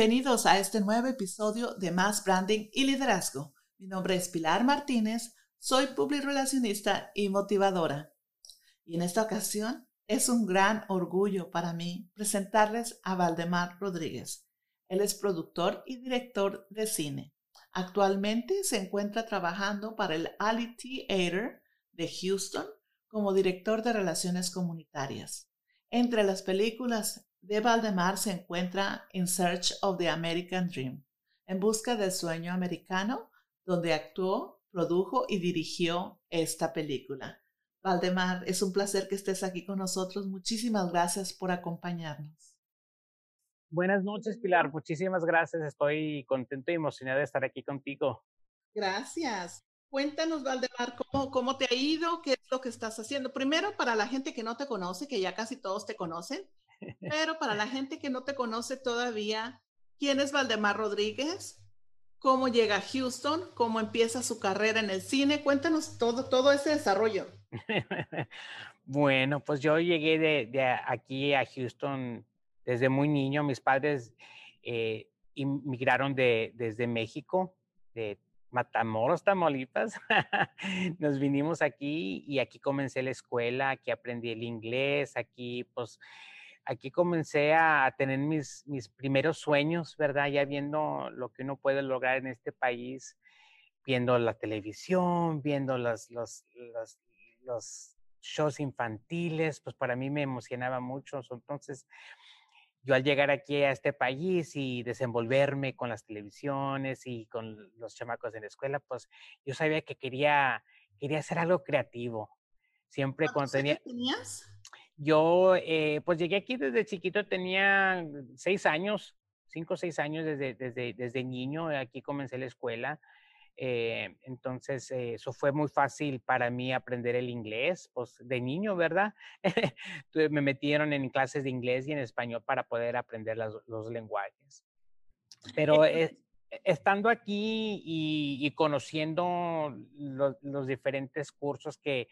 Bienvenidos a este nuevo episodio de Más Branding y Liderazgo. Mi nombre es Pilar Martínez, soy relacionista y motivadora. Y en esta ocasión es un gran orgullo para mí presentarles a Valdemar Rodríguez. Él es productor y director de cine. Actualmente se encuentra trabajando para el Ali Theater de Houston como director de relaciones comunitarias. Entre las películas de Valdemar se encuentra In Search of the American Dream, en busca del sueño americano, donde actuó, produjo y dirigió esta película. Valdemar, es un placer que estés aquí con nosotros. Muchísimas gracias por acompañarnos. Buenas noches, Pilar. Muchísimas gracias. Estoy contento y emocionado de estar aquí contigo. Gracias. Cuéntanos, Valdemar, ¿cómo, cómo te ha ido, qué es lo que estás haciendo. Primero, para la gente que no te conoce, que ya casi todos te conocen, pero para la gente que no te conoce todavía, ¿quién es Valdemar Rodríguez? ¿Cómo llega a Houston? ¿Cómo empieza su carrera en el cine? Cuéntanos todo, todo ese desarrollo. bueno, pues yo llegué de, aquí a Houston desde muy niño. Mis padres eh, inmigraron de, desde México, de Matamoros, Tamaulipas. Nos vinimos aquí y aquí comencé la escuela, aquí aprendí el inglés, aquí pues aquí comencé a tener mis, mis primeros sueños, ¿verdad? Ya viendo lo que uno puede lograr en este país, viendo la televisión, viendo los, los, los, shows infantiles, pues para mí me emocionaba mucho. Entonces, yo al llegar aquí a este país y desenvolverme con las televisiones y con los chamacos en la escuela, pues yo sabía que quería, quería hacer algo creativo. Siempre cuando tenía... tenías? Yo, eh, pues llegué aquí desde chiquito, tenía seis años, cinco o seis años desde, desde, desde niño, aquí comencé la escuela. Eh, entonces, eh, eso fue muy fácil para mí aprender el inglés, pues de niño, ¿verdad? Me metieron en clases de inglés y en español para poder aprender los lenguajes. Pero estando aquí y, conociendo los, diferentes cursos que,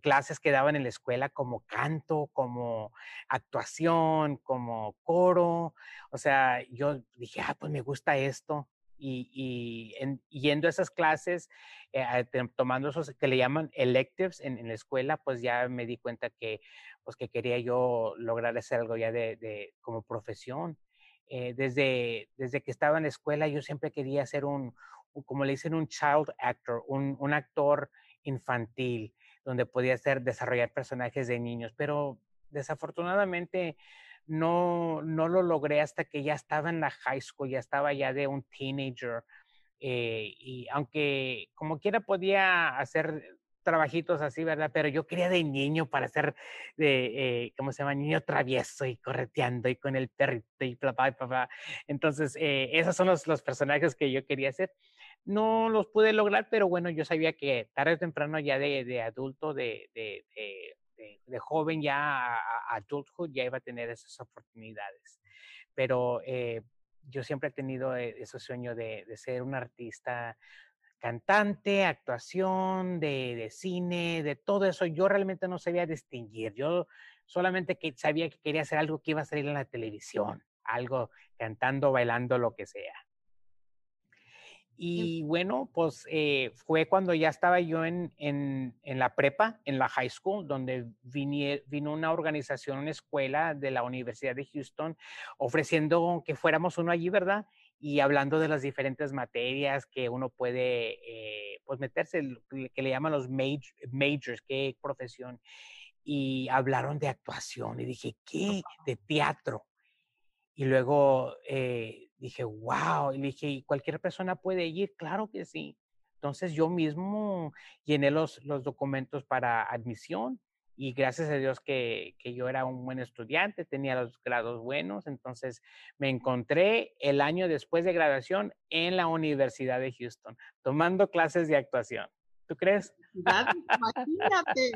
clases que daban en la escuela, como canto, como actuación, como coro, o sea, yo dije, ah, pues me gusta esto. Y, yendo a esas clases, eh, tomando esos que le llaman electives en, la escuela, pues ya me di cuenta que, pues que quería yo lograr hacer algo ya de como profesión. Eh, desde, desde que estaba en la escuela yo siempre quería ser un, como le dicen, un child actor, un, un actor infantil, donde podía hacer, desarrollar personajes de niños, pero desafortunadamente no, no lo logré hasta que ya estaba en la high school, ya estaba ya de un teenager. Eh, y aunque como quiera podía hacer trabajitos así, ¿verdad? Pero yo quería de niño para ser de, eh, ¿cómo se llama? Niño travieso y correteando y con el perrito y bla, bla, bla, Entonces, eh, esos son los, los, personajes que yo quería hacer. No los pude lograr, pero bueno, yo sabía que tarde o temprano ya de, de adulto, de, de, de, joven ya a, a, adulthood, ya iba a tener esas oportunidades. Pero eh, yo siempre he tenido e, ese sueño de, de ser un artista cantante, actuación, de, cine, de todo eso. Yo realmente no sabía distinguir. Yo solamente que sabía que quería hacer algo que iba a salir en la televisión, algo cantando, bailando, lo que sea. Y bueno, pues eh, fue cuando ya estaba yo en, en, en, la prepa, en la high school, donde vino una organización, una escuela de la Universidad de Houston, ofreciendo que fuéramos uno allí, ¿verdad? Y hablando de las diferentes materias que uno puede eh, pues meterse, que le llaman los majors, qué profesión. Y hablaron de actuación y dije, ¿qué? De teatro. Y luego eh, dije, wow, y dije, ¿y cualquier persona puede ir? Claro que sí. Entonces yo mismo llené los, los documentos para admisión y gracias a Dios que, que, yo era un buen estudiante, tenía los grados buenos, entonces me encontré el año después de graduación en la Universidad de Houston, tomando clases de actuación. ¿Tú crees? Imagínate.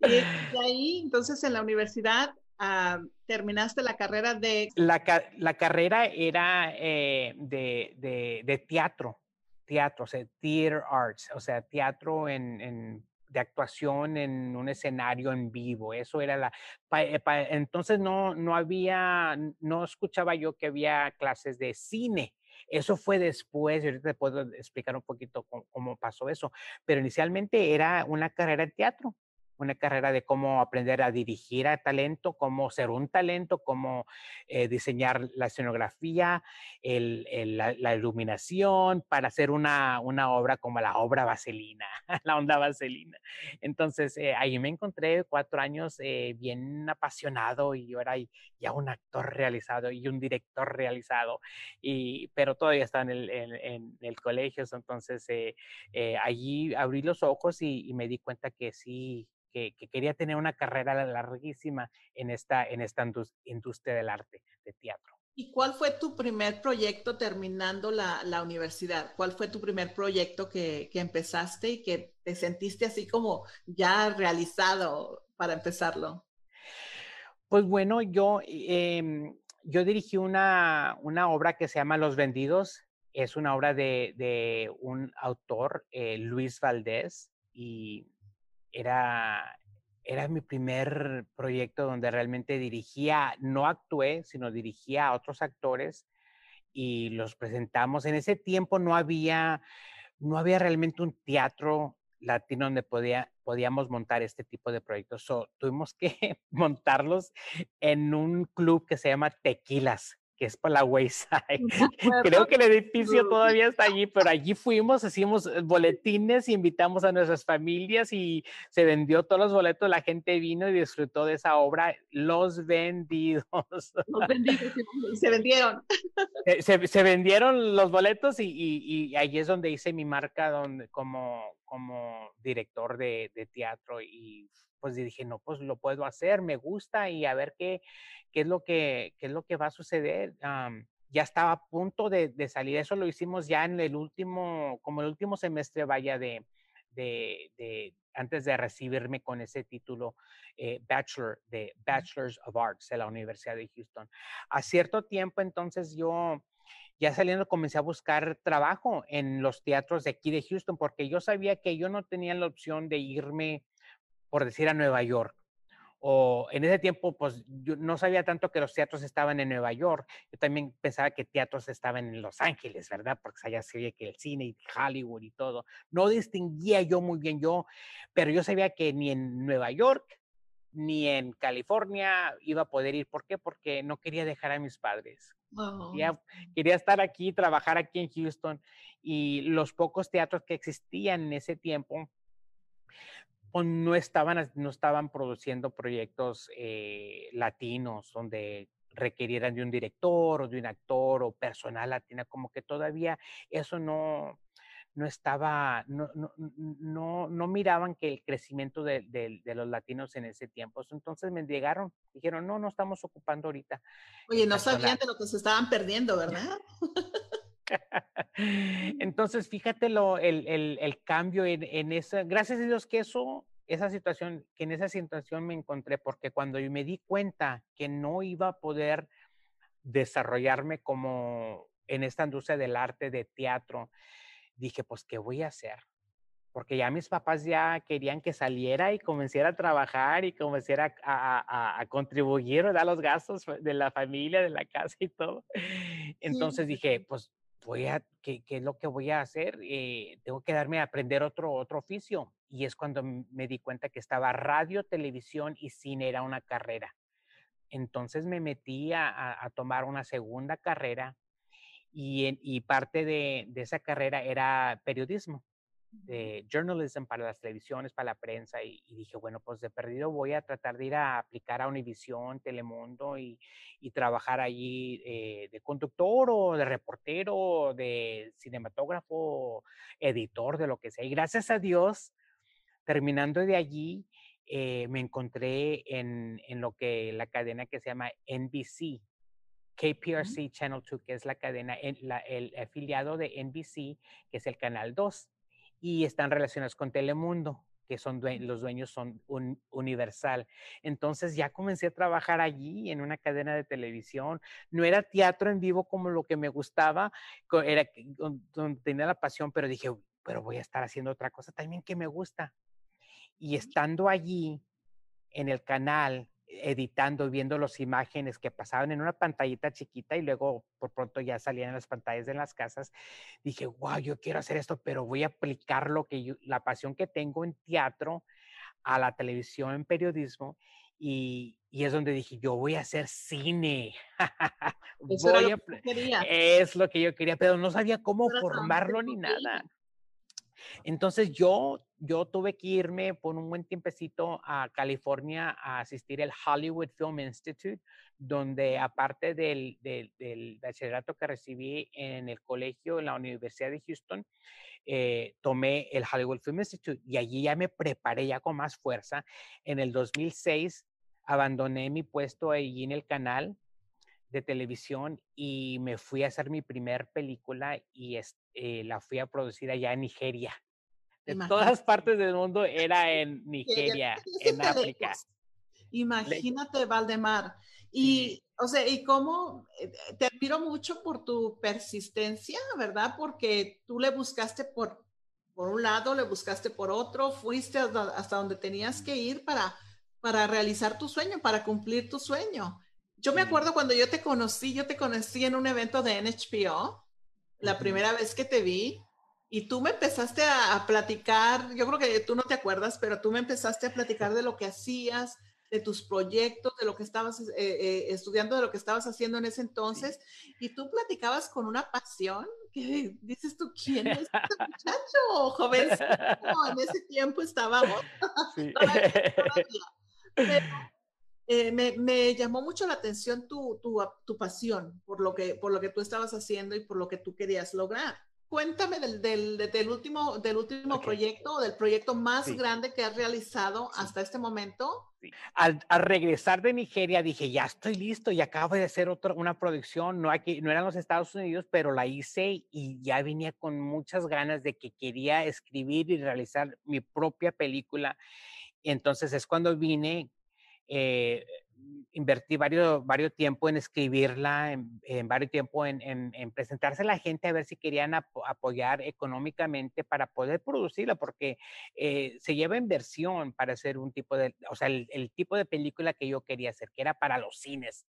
Y ahí, entonces, en la universidad, ah, terminaste la carrera de... La, la carrera era eh, de, de, de, teatro, teatro, o sea, theater arts, o sea, teatro en, en de actuación en un escenario en vivo. Eso era la... Eh, entonces no, no había, no escuchaba yo que había clases de cine. Eso fue después, y ahorita te puedo explicar un poquito cómo, pasó eso, pero inicialmente era una carrera de teatro una carrera de cómo aprender a dirigir a talento, cómo ser un talento, cómo eh, diseñar la escenografía, la, iluminación, para hacer una, una, obra como la obra vaselina, la onda vaselina. Entonces, eh, ahí me encontré cuatro años eh, bien apasionado y era ya un actor realizado y un director realizado, y, pero todavía estaba en el, en, el colegio, entonces allí abrí los ojos y, y me di cuenta que sí, que, quería tener una carrera larguísima en esta, en esta industria del arte, de teatro. ¿Y cuál fue tu primer proyecto terminando la, la universidad? ¿Cuál fue tu primer proyecto que, que, empezaste y que te sentiste así como ya realizado para empezarlo? Pues bueno, yo, eh, yo dirigí una, una, obra que se llama Los Vendidos. Es una obra de, de un autor, eh, Luis Valdés, y era, era mi primer proyecto donde realmente dirigía, no actué, sino dirigía a otros actores y los presentamos. En ese tiempo no había, no había realmente un teatro latino donde podía, podíamos montar este tipo de proyectos. tuvimos que montarlos en un club que se llama Tequilas que es por la Wayside. Creo que el edificio todavía está allí, pero allí fuimos, hicimos eh, boletines, invitamos a nuestras familias y se vendió todos los boletos, la gente vino y disfrutó de esa obra, Los Vendidos. Los Vendidos, se vendieron. Se, vendieron los boletos y, y, ahí es donde hice mi marca donde, como, como director de, de teatro y pues dije, no, pues lo puedo hacer, me gusta y a ver qué, qué, es, lo que, qué es lo que va a suceder. ya estaba a punto de, salir, eso lo hicimos ya en el último, como el último semestre, vaya, de, de, antes de recibirme con ese título eh, Bachelor de Bachelors of Arts de la Universidad de Houston. A cierto tiempo, entonces yo ya saliendo comencé a buscar trabajo en los teatros de aquí de Houston porque yo sabía que yo no tenía la opción de irme por decir, a Nueva York. O en ese tiempo, pues yo no sabía tanto que los teatros estaban en Nueva York. Yo también pensaba que teatros estaban en Los Ángeles, ¿verdad? Porque allá se que el cine y Hollywood y todo. No distinguía yo muy bien yo, pero yo sabía que ni en Nueva York ni en California iba a poder ir. ¿Por qué? Porque no quería dejar a mis padres. Quería, estar aquí, trabajar aquí en Houston. Y los pocos teatros que existían en ese tiempo, o no estaban, no estaban produciendo proyectos eh, latinos donde requirieran de un director o de un actor o personal latina, como que todavía eso no, no estaba, no, no, no, no miraban que el crecimiento de, de, los latinos en ese tiempo. Entonces me llegaron, dijeron, no, no estamos ocupando ahorita. Oye, no sabían de lo que se estaban perdiendo, ¿verdad? Entonces, fíjate lo, el, el, el cambio en, en esa, gracias a Dios que eso, esa situación, que en esa situación me encontré, porque cuando yo me di cuenta que no iba a poder desarrollarme como en esta industria del arte, de teatro, dije, pues, ¿qué voy a hacer? Porque ya mis papás ya querían que saliera y comenzara a trabajar y comenzara a, a, contribuir a los gastos de la familia, de la casa y todo. Entonces dije, pues voy a, ¿qué, ¿qué, es lo que voy a hacer? Eh, tengo que darme a aprender otro, otro oficio. Y es cuando me di cuenta que estaba radio, televisión y cine era una carrera. Entonces me metí a, a tomar una segunda carrera y, y parte de, de, esa carrera era periodismo de journalism para las televisiones, para la prensa, y, dije, bueno, pues de perdido voy a tratar de ir a aplicar a Univisión, Telemundo y, y trabajar allí eh, de conductor o de reportero, de cinematógrafo, editor, de lo que sea. Y gracias a Dios, terminando de allí, eh, me encontré en, en, lo que la cadena que se llama NBC, KPRC Channel 2, que es la cadena, el afiliado de NBC, que es el canal 2 y están relacionados con Telemundo, que son los dueños son un, Universal. Entonces ya comencé a trabajar allí en una cadena de televisión. No era teatro en vivo como lo que me gustaba, era donde tenía la pasión, pero dije, pero voy a estar haciendo otra cosa también que me gusta. Y estando allí en el canal, editando, viendo las imágenes que pasaban en una pantallita chiquita y luego por pronto ya salían en las pantallas de las casas, dije, wow, yo quiero hacer esto, pero voy a aplicar lo que la pasión que tengo en teatro a la televisión, en periodismo, y, y, es donde dije, yo voy a hacer cine. Es lo que yo quería, pero no sabía cómo formarlo ni nada. Entonces yo, yo tuve que irme por un buen tiempecito a California a asistir al Hollywood Film Institute, donde aparte del, del, del bachillerato que recibí en el colegio, en la Universidad de Houston, eh, tomé el Hollywood Film Institute y allí ya me preparé ya con más fuerza. En el 2006 abandoné mi puesto allí en el canal de televisión y me fui a hacer mi primer película y eh, la fui a producir allá en Nigeria. De todas partes del mundo era en Nigeria, en África. Imagínate, Valdemar. Y, o sea, y cómo eh, te admiro mucho por tu persistencia, ¿verdad? Porque tú le buscaste por, por un lado, le buscaste por otro, fuiste hasta, donde tenías que ir para, para realizar tu sueño, para cumplir tu sueño. Yo me acuerdo cuando yo te conocí, yo te conocí en un evento de NHPO, la primera vez que te vi, y tú me empezaste a, platicar, yo creo que tú no te acuerdas, pero tú me empezaste a platicar de lo que hacías, de tus proyectos, de lo que estabas eh, eh, estudiando, de lo que estabas haciendo en ese entonces, y tú platicabas con una pasión que dices tú, ¿quién es este muchacho? Joven, en ese tiempo estábamos. Sí. Eh, me, llamó mucho la atención tu, tu, pasión por lo, que, por lo que tú estabas haciendo y por lo que tú querías lograr. Cuéntame del, del, último, del último proyecto, del proyecto más grande que has realizado hasta este momento. Al, regresar de Nigeria dije, ya estoy listo y acabo de hacer otra, una producción, no, aquí, no eran los Estados Unidos, pero la hice y ya venía con muchas ganas de que quería escribir y realizar mi propia película. Entonces es cuando vine eh, invertí varios, varios tiempo en escribirla, en, varios tiempo en, en, presentarse a la gente a ver si querían apoyar económicamente para poder producirla, porque eh, se lleva inversión para hacer un tipo de, o sea, el, tipo de película que yo quería hacer, que era para los cines.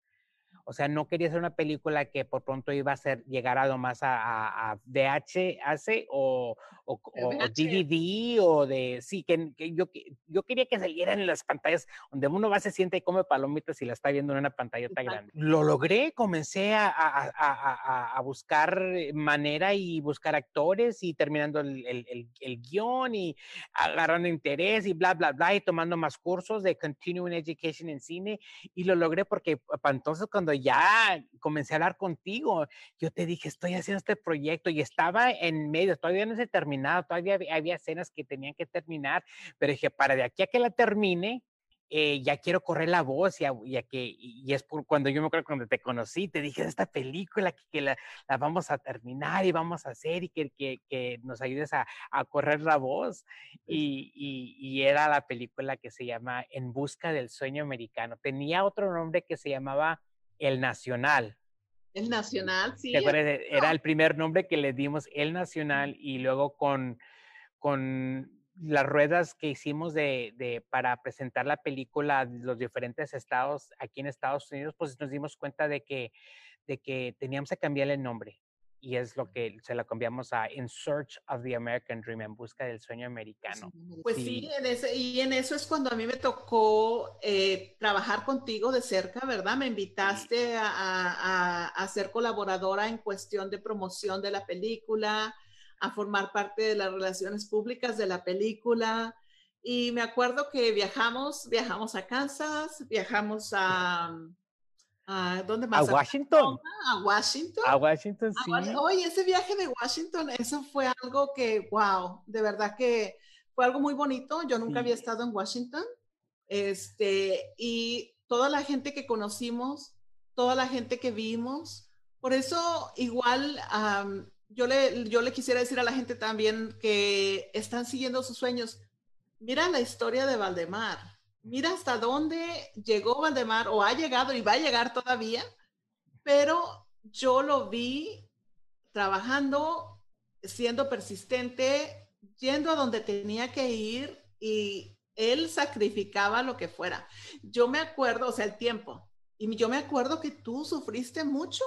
O sea, no quería hacer una película que por pronto iba a ser llegar a lo más a, a, VHS o, o, o, DVD o de, sí, que, yo, yo quería que salieran en las pantallas donde uno va, se siente y come palomitas y la está viendo en una pantalla tan grande. Lo logré, comencé a, a, buscar manera y buscar actores y terminando el, el, el, guion y agarrando interés y bla, bla, bla, y tomando más cursos de Continuing Education en cine y lo logré porque para entonces cuando ya comencé a hablar contigo, yo te dije, estoy haciendo este proyecto y estaba en medio, todavía no se terminado, todavía había, escenas que tenían que terminar, pero dije, para de aquí a que la termine, eh, ya quiero correr la voz y, a, que, y es por cuando yo me acuerdo cuando te conocí, te dije, esta película que, que la, la, vamos a terminar y vamos a hacer y que, que, que nos ayudes a, a, correr la voz. Y, y, y, era la película que se llama En Busca del Sueño Americano. Tenía otro nombre que se llamaba el Nacional. El Nacional, sí. Era el primer nombre que le dimos, El Nacional, y luego con, con las ruedas que hicimos de, de, para presentar la película a los diferentes estados aquí en Estados Unidos, pues nos dimos cuenta de que, de que teníamos que cambiar el nombre y es lo que se la cambiamos a In Search of the American Dream, en busca del sueño americano. Pues sí, en ese, y en eso es cuando a mí me tocó eh, trabajar contigo de cerca, ¿verdad? Me invitaste a, a, ser colaboradora en cuestión de promoción de la película, a formar parte de las relaciones públicas de la película. Y me acuerdo que viajamos, viajamos a Kansas, viajamos a, ¿A dónde más? A Washington. A Washington. A Washington, sí. Oye, ese viaje de Washington, eso fue algo que, wow, de verdad que fue algo muy bonito. Yo nunca había estado en Washington. Este, y toda la gente que conocimos, toda la gente que vimos. Por eso, igual, yo, le, yo le quisiera decir a la gente también que están siguiendo sus sueños. Mira la historia de Valdemar mira hasta dónde llegó Valdemar o ha llegado y va a llegar todavía, pero yo lo vi trabajando, siendo persistente, yendo a donde tenía que ir y Él sacrificaba lo que fuera. Yo me acuerdo, o sea, el tiempo. Y yo me acuerdo que tú sufriste mucho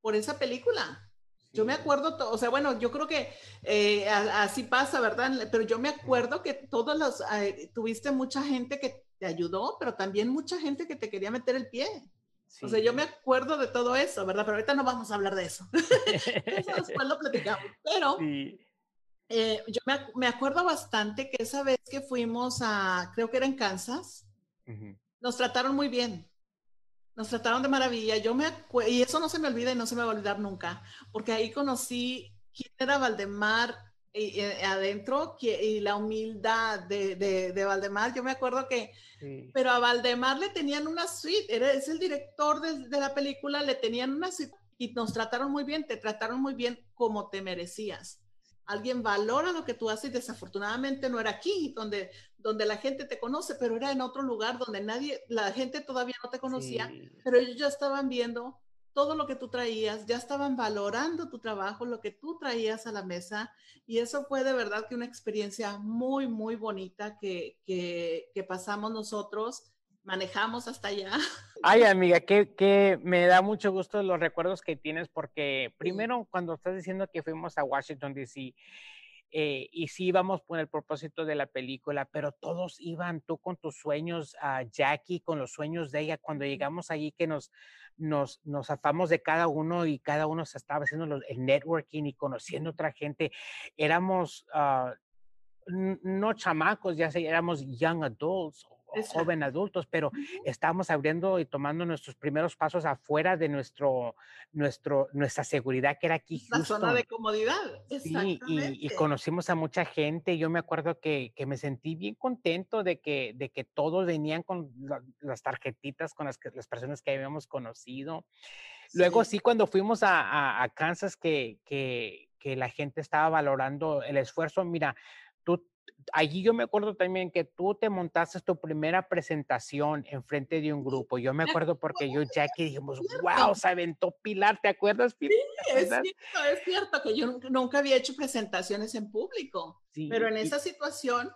por esa película. Yo me acuerdo, o sea, bueno, yo creo que eh, así pasa, ¿verdad? Pero yo me acuerdo que todos los, eh, tuviste mucha gente que te ayudó, pero también mucha gente que te quería meter el pie. O sea, yo me acuerdo de todo eso, ¿verdad? Pero ahorita no vamos a hablar de eso. eso después lo platicamos. Pero eh, yo me, me, acuerdo bastante que esa vez que fuimos a, creo que era en Kansas, nos trataron muy bien. Nos trataron de maravilla. Yo me y eso no se me olvida y no se me va a olvidar nunca, porque ahí conocí quién era Valdemar y, eh, adentro y la humildad de, de, Valdemar. Yo me acuerdo que, pero a Valdemar le tenían una suite, era, es el director de, de, la película, le tenían una suite y nos trataron muy bien, te trataron muy bien como te merecías alguien valora lo que tú haces. Desafortunadamente no era aquí, donde, donde la gente te conoce, pero era en otro lugar donde nadie, la gente todavía no te conocía, pero ellos ya estaban viendo todo lo que tú traías, ya estaban valorando tu trabajo, lo que tú traías a la mesa, y eso fue de verdad que una experiencia muy, muy bonita que, que, que pasamos nosotros manejamos hasta allá. Ay, amiga, que, que, me da mucho gusto los recuerdos que tienes, porque primero cuando estás diciendo que fuimos a Washington, D.C., eh, y sí íbamos por el propósito de la película, pero todos iban, tú con tus sueños, a Jackie con los sueños de ella, cuando llegamos allí que nos, nos, nos afamos de cada uno y cada uno se estaba haciendo el networking y conociendo otra gente, éramos... Uh, no chamacos, ya éramos young adults joven adultos, pero estamos abriendo y tomando nuestros primeros pasos afuera de nuestro, nuestro, nuestra seguridad que era aquí. La zona de comodidad. Sí, y, conocimos a mucha gente. Yo me acuerdo que, que, me sentí bien contento de que, de que todos venían con las tarjetitas con las, que, las personas que habíamos conocido. Luego sí, cuando fuimos a, a, a Kansas, que, que, que la gente estaba valorando el esfuerzo. Mira, tú allí yo me acuerdo también que tú te montaste tu primera presentación en frente de un grupo. Yo me acuerdo porque yo y Jackie dijimos, wow, se aventó Pilar, ¿te acuerdas, Pilar? Sí, es cierto, es cierto que yo nunca había hecho presentaciones en público, pero en esa situación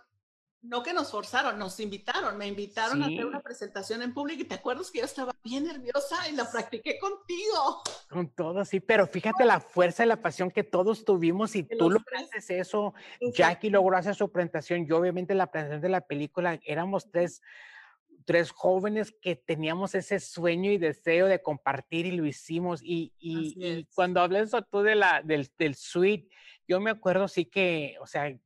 no que nos forzaron, nos invitaron, me invitaron a hacer una presentación en público y te acuerdas que yo estaba bien nerviosa y la practiqué contigo. Con todo, sí, pero fíjate la fuerza y la pasión que todos tuvimos y tú haces eso, Jackie logró hacer su presentación, yo obviamente la presentación de la película, éramos tres, tres jóvenes que teníamos ese sueño y deseo de compartir y lo hicimos y, y, cuando hablas tú de la, del, del suite, yo me acuerdo sí que, o sea,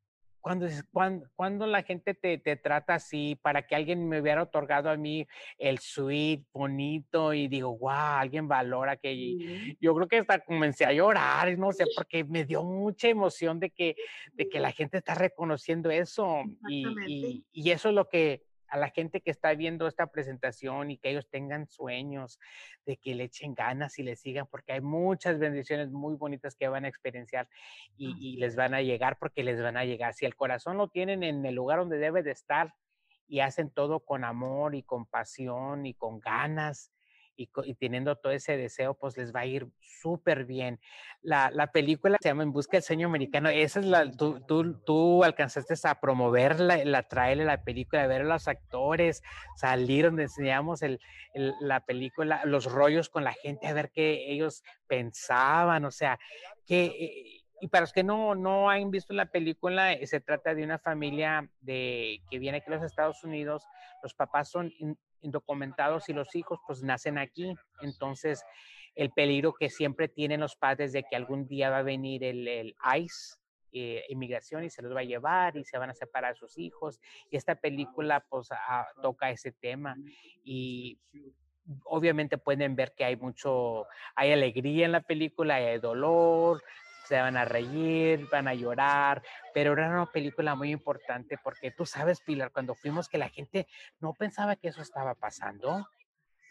cuando, cuando, cuando, la gente te, te, trata así, para que alguien me hubiera otorgado a mí el suite bonito y digo, wow, alguien valora que yo creo que hasta comencé a llorar, no sé, porque me dio mucha emoción de que, de que la gente está reconociendo eso y, y, y eso es lo que, a la gente que está viendo esta presentación y que ellos tengan sueños, de que le echen ganas y le sigan, porque hay muchas bendiciones muy bonitas que van a experienciar y, y, les van a llegar porque les van a llegar. Si el corazón lo tienen en el lugar donde debe de estar y hacen todo con amor y con pasión y con ganas, y, teniendo todo ese deseo, pues les va a ir súper bien. La, la, película se llama En Busca del Sueño Americano. Esa es la, tú, tú, tú alcanzaste a promover la, la traerle la película, a ver a los actores, salir donde enseñamos el, la película, los rollos con la gente, a ver qué ellos pensaban, o sea, que... Eh, y para los que no, no han visto la película, eh, se trata de una familia de, que viene aquí a los Estados Unidos. Los papás son indocumentados y los hijos pues nacen aquí. Entonces, el peligro que siempre tienen los padres de que algún día va a venir el, el ICE, eh, inmigración, y se los va a llevar y se van a separar sus hijos. Y esta película pues toca ese tema y obviamente pueden ver que hay mucho, hay alegría en la película, hay dolor, se van a reír, van a llorar, pero era una película muy importante porque tú sabes, Pilar, cuando fuimos que la gente no pensaba que eso estaba pasando,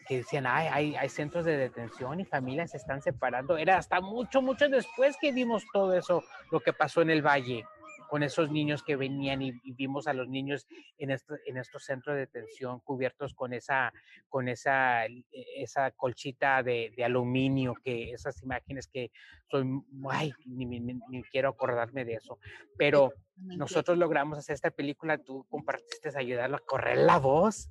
que decían, Ay, hay, centros de detención y familias se están separando. Era hasta mucho, mucho después que vimos todo eso, lo que pasó en el valle. Con esos niños que venían y, vimos a los niños en, este, en estos centros de detención cubiertos con esa, con esa, e, esa colchita de, de aluminio, que esas imágenes que soy, ay, ni, ni, quiero acordarme de eso, pero nosotros logramos hacer esta película, tú compartiste ayudarlo a correr la voz.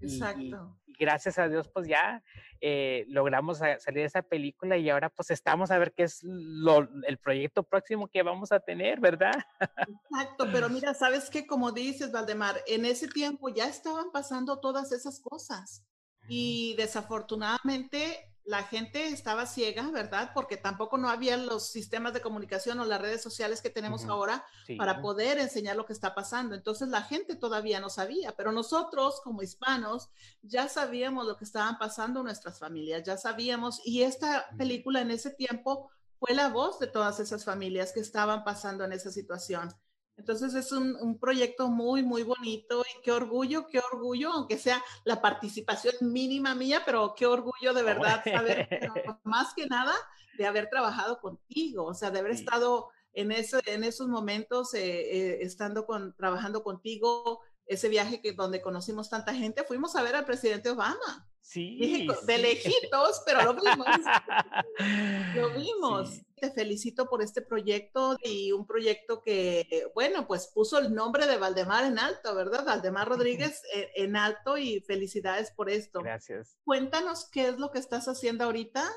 Exacto. gracias a Dios, pues ya eh, logramos salir de esa película y ahora pues estamos a ver qué es lo, el proyecto próximo que vamos a tener, ¿verdad? Exacto, pero mira, sabes que como dices, Valdemar, en ese tiempo ya estaban pasando todas esas cosas y desafortunadamente la gente estaba ciega, ¿verdad? Porque tampoco no había los sistemas de comunicación o las redes sociales que tenemos ahora para poder enseñar lo que está pasando. Entonces la gente todavía no sabía, pero nosotros como hispanos ya sabíamos lo que estaban pasando nuestras familias, ya sabíamos y esta película en ese tiempo fue la voz de todas esas familias que estaban pasando en esa situación. Entonces es un, proyecto muy, muy bonito y qué orgullo, qué orgullo, aunque sea la participación mínima mía, pero qué orgullo de verdad saber, más que nada, de haber trabajado contigo, o sea, de haber estado en, ese, en esos momentos, eh, eh, estando con, trabajando contigo, ese viaje que donde conocimos tanta gente, fuimos a ver al presidente Obama. Sí. de lejitos, pero lo vimos. lo vimos. Te felicito por este proyecto y un proyecto que, bueno, pues puso el nombre de Valdemar en alto, ¿verdad? Valdemar Rodríguez eh, en alto y felicidades por esto. Gracias. Cuéntanos qué es lo que estás haciendo ahorita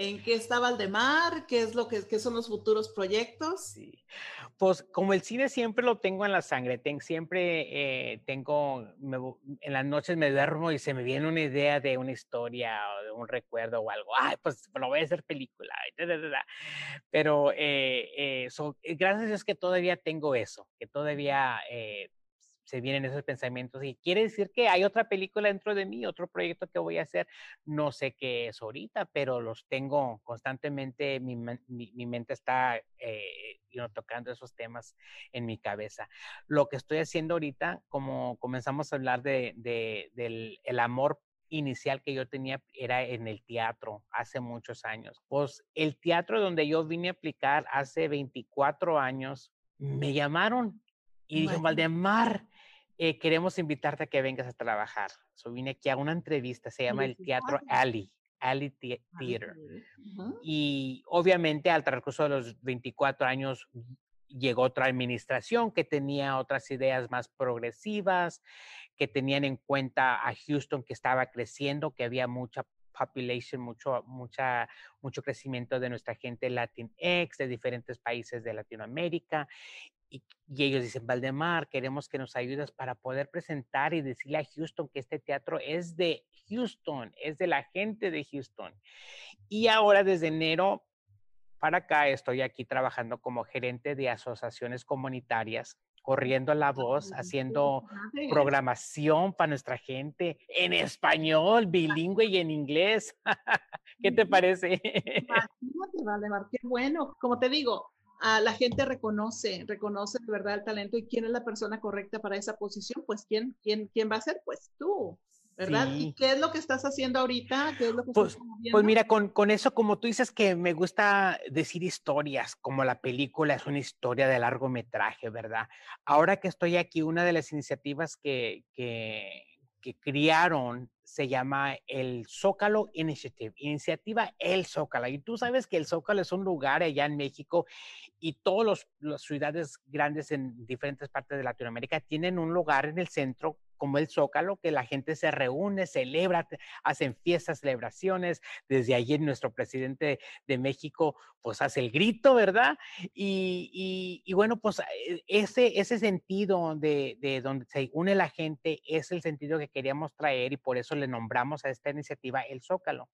¿En qué está Valdemar? ¿Qué es lo que qué son los futuros proyectos? Sí. Pues como el cine siempre lo tengo en la sangre, siempre eh, tengo, en las noches me duermo y se me viene una idea de una historia o de un recuerdo o algo. Ay, pues lo voy a hacer película. Pero eh, eh, gracias a Dios que todavía tengo eso, que todavía se vienen esos pensamientos y quiere decir que hay otra película dentro de mí, otro proyecto que voy a hacer, no sé qué es ahorita, pero los tengo constantemente, mi, mi, mente está eh, tocando esos temas en mi cabeza. Lo que estoy haciendo ahorita, como comenzamos a hablar de, del el amor inicial que yo tenía era en el teatro hace muchos años. Pues el teatro donde yo vine a aplicar hace 24 años, me llamaron y dije, Valdemar, eh, queremos invitarte a que vengas a trabajar. So, vine aquí a una entrevista, se llama el Teatro Ali, Ali Theater. Y obviamente al transcurso de los 24 años llegó otra administración que tenía otras ideas más progresivas, que tenían en cuenta a Houston que estaba creciendo, que había mucha population, mucho, mucha, mucho crecimiento de nuestra gente Latinx, de diferentes países de Latinoamérica, y, ellos dicen, Valdemar, queremos que nos ayudes para poder presentar y decirle a Houston que este teatro es de Houston, es de la gente de Houston. Y ahora desde enero para acá estoy aquí trabajando como gerente de asociaciones comunitarias, corriendo la voz, haciendo programación para nuestra gente en español, bilingüe y en inglés. ¿Qué te parece? Imagínate, Valdemar, qué bueno. Como te digo, la gente reconoce, reconoce de verdad el talento y quién es la persona correcta para esa posición, pues quién, quién, quién va a ser, pues tú. ¿verdad? ¿Y qué es lo que estás haciendo ahorita? ¿Qué es lo que pues, pues mira, con, con, eso, como tú dices que me gusta decir historias, como la película es una historia de largometraje, ¿verdad? Ahora que estoy aquí, una de las iniciativas que, que, que criaron se llama el Zócalo Initiative, iniciativa El Zócalo. Y tú sabes que el Zócalo es un lugar allá en México y todas las ciudades grandes en diferentes partes de Latinoamérica tienen un lugar en el centro como el Zócalo, que la gente se reúne, celebra, hacen fiestas, celebraciones. Desde allí nuestro presidente de México pues hace el grito, ¿verdad? Y, bueno, pues eh, ese, ese sentido de, de, donde se une la gente es el sentido que queríamos traer y por eso le nombramos a esta iniciativa el Zócalo.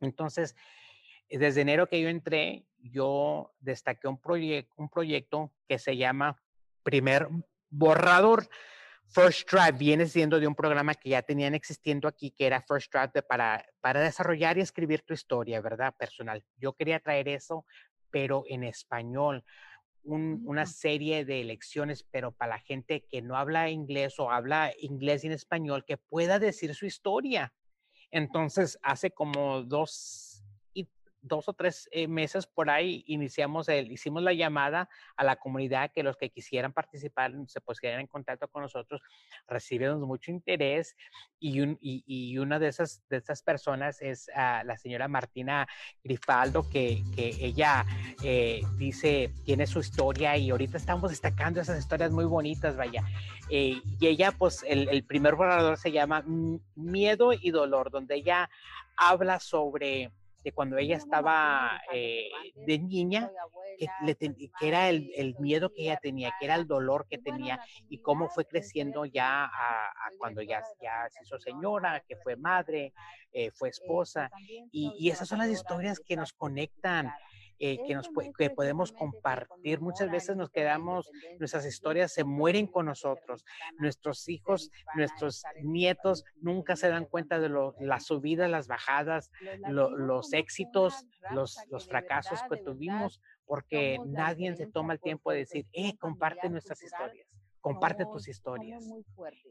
Entonces, desde enero que yo entré, yo destaqué un, un proyecto que se llama Primer Borrador First Draft viene siendo de un programa que ya tenían existiendo aquí, que era First Draft para, para desarrollar y escribir tu historia, ¿verdad? Personal. Yo quería traer eso, pero en español. una serie de lecciones, pero para la gente que no habla inglés o habla inglés y en español, que pueda decir su historia. Entonces, hace como dos dos o tres eh, meses por ahí iniciamos el, hicimos la llamada a la comunidad que los que quisieran participar se pusieran en contacto con nosotros. Recibimos mucho interés y, y, una de esas, de estas personas es la señora Martina Grifaldo, que, que ella eh, dice, tiene su historia y ahorita estamos destacando esas historias muy bonitas, vaya. Eh, y ella, pues, el, el primer borrador se llama Miedo y Dolor, donde ella habla sobre de cuando ella estaba eh, de niña, que, que era el, el, miedo que ella tenía, que era el dolor que tenía y cómo fue creciendo ya a, cuando ya, ya se hizo señora, que fue madre, eh, fue esposa. Y, y esas son las historias que nos conectan eh, que, nos, que podemos compartir. Muchas veces nos quedamos, nuestras historias se mueren con nosotros. Nuestros hijos, nuestros nietos nunca se dan cuenta de lo, las subidas, las bajadas, los éxitos, los, los fracasos que tuvimos, porque nadie se toma el tiempo de decir, eh, comparte nuestras historias comparte tus historias.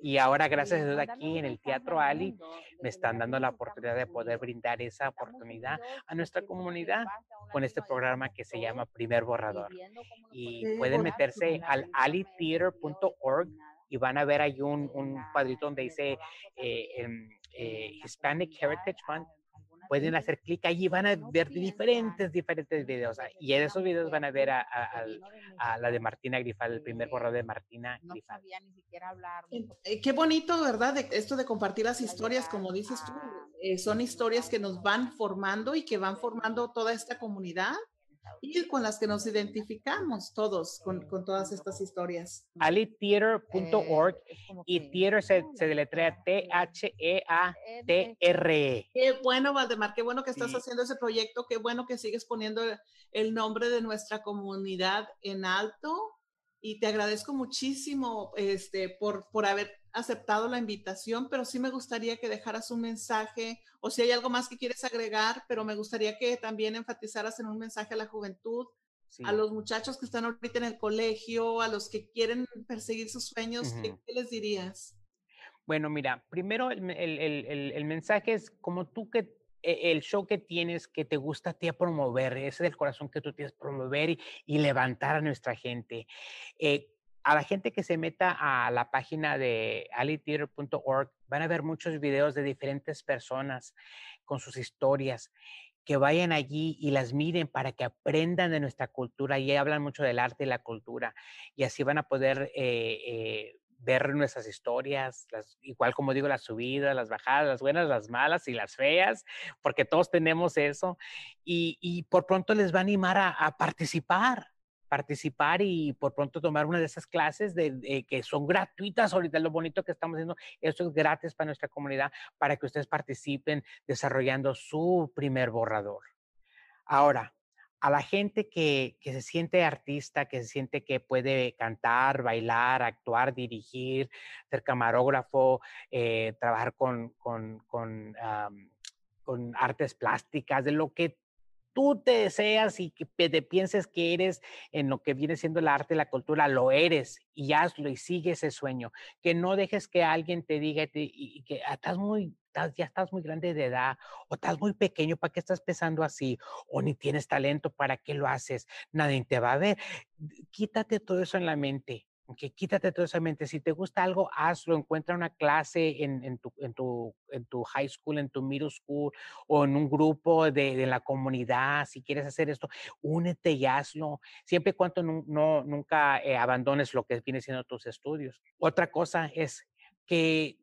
Y ahora, gracias a Dios, aquí en el Teatro Ali, me están dando la oportunidad de poder brindar esa oportunidad a nuestra comunidad con este programa que se llama Primer Borrador. Y pueden meterse al alitheater.org y van a ver ahí un, un cuadrito donde dice eh, eh, Hispanic Heritage Month pueden hacer clic allí y van a ver diferentes, diferentes videos. Y en esos videos van a ver a, a, la de Martina Grifal, el primer borrador de Martina Grifal. No sabía ni siquiera hablar. Eh, qué bonito, ¿verdad? De, esto de compartir las historias, como dices tú, eh, son historias que nos van formando y que van formando toda esta comunidad y con las que nos identificamos todos con, con todas estas historias. alitheater.org y theater se, se deletrea T-H-E-A-T-R-E. E. Qué bueno, Valdemar, qué bueno que estás haciendo ese proyecto, qué bueno que sigues poniendo el nombre de nuestra comunidad en alto y te agradezco muchísimo este, por, por haber aceptado la invitación, pero sí me gustaría que dejaras un mensaje o si hay algo más que quieres agregar, pero me gustaría que también enfatizaras en un mensaje a la juventud, a los muchachos que están ahorita en el colegio, a los que quieren perseguir sus sueños, ¿qué, les dirías? Bueno, mira, primero el, el, el, el mensaje es como tú que el show que tienes que te gusta a ti a promover, ese es el corazón que tú tienes promover y, y levantar a nuestra gente. Eh, a la gente que se meta a la página de alitheater.org van a ver muchos videos de diferentes personas con sus historias que vayan allí y las miren para que aprendan de nuestra cultura y hablan mucho del arte y la cultura y así van a poder eh, eh, ver nuestras historias, las, igual como digo, las subidas, las bajadas, las buenas, las malas y las feas, porque todos tenemos eso y, por pronto les va a animar a, a participar participar y por pronto tomar una de esas clases de, que son gratuitas. Ahorita lo bonito que estamos haciendo esto es gratis para nuestra comunidad para que ustedes participen desarrollando su primer borrador. Ahora a la gente que, que, se siente artista, que se siente que puede cantar, bailar, actuar, dirigir, ser camarógrafo, eh, trabajar con, con, con, con artes plásticas, de lo que tú te deseas y que te pienses que eres en lo que viene siendo el arte, la cultura, lo eres y hazlo y sigue ese sueño. Que no dejes que alguien te diga que ah, estás muy, ya estás muy grande de edad o estás muy pequeño, ¿para qué estás pesando así? O ni tienes talento, ¿para qué lo haces? Nadie te va a ver. Quítate todo eso en la mente que quítate toda esa mente. Si te gusta algo, hazlo. Encuentra una clase en, en, tu, en, tu, en tu high school, en tu middle school o en un grupo de, de la comunidad. Si quieres hacer esto, únete y hazlo. Siempre y cuando no, nunca eh, abandones lo que viene siendo tus estudios. Otra cosa es que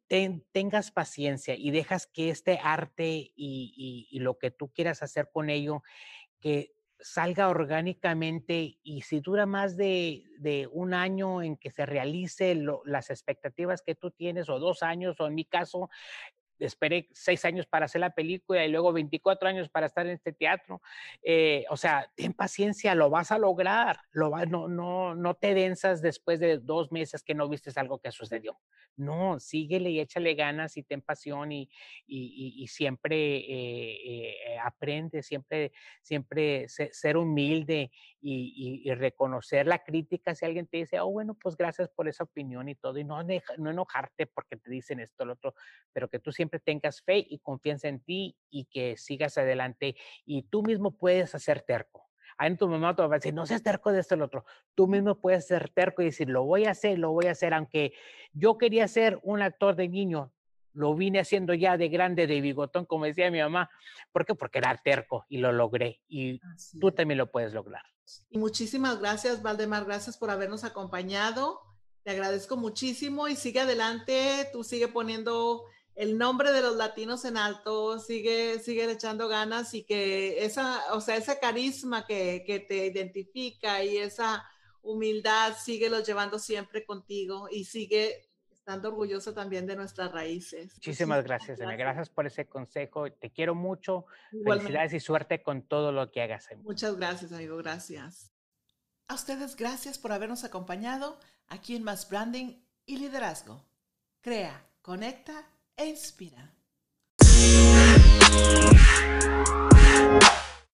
tengas paciencia y dejas que este arte y, y, y lo que tú quieras hacer con ello, que salga orgánicamente y si dura más de, de un año en que se realice las expectativas que tú tienes o dos años o en mi caso esperé seis años para hacer la película y luego 24 años para estar en este teatro. Eh, o sea, ten paciencia, lo vas a lograr. Lo va, no, no, no te densas después de dos meses que no viste algo que sucedió. No, síguele y échale ganas y ten pasión y, y, y, siempre eh, eh, aprende, siempre, siempre ser humilde y, reconocer la crítica si alguien te dice, oh, bueno, pues gracias por esa opinión y todo, y no, no enojarte porque te dicen esto, lo otro, pero que tú siempre siempre tengas fe y confianza en ti y que sigas adelante y tú mismo puedes hacer terco. Ahí tu mamá te va a decir, no seas terco de esto lo otro. Tú mismo puedes ser terco y decir, lo voy a hacer, lo voy a hacer, aunque yo quería ser un actor de niño, lo vine haciendo ya de grande, de bigotón, como decía mi mamá. ¿Por qué? Porque era terco y lo logré. Y tú también lo puedes lograr. Y muchísimas gracias, Valdemar. Gracias por habernos acompañado. Te agradezco muchísimo y sigue adelante. Tú sigue poniendo el nombre de los latinos en alto, sigue, sigue echando ganas y que esa, o sea, ese carisma que, que te identifica y esa humildad, sigue los llevando siempre contigo y sigue estando orgulloso también de nuestras raíces. Muchísimas gracias, Ana. Gracias por ese consejo. Te quiero mucho. Felicidades y suerte con todo lo que hagas. Muchas gracias, amigo. Gracias. A ustedes, gracias por habernos acompañado aquí en Más Branding y Liderazgo. Crea, conecta inspira.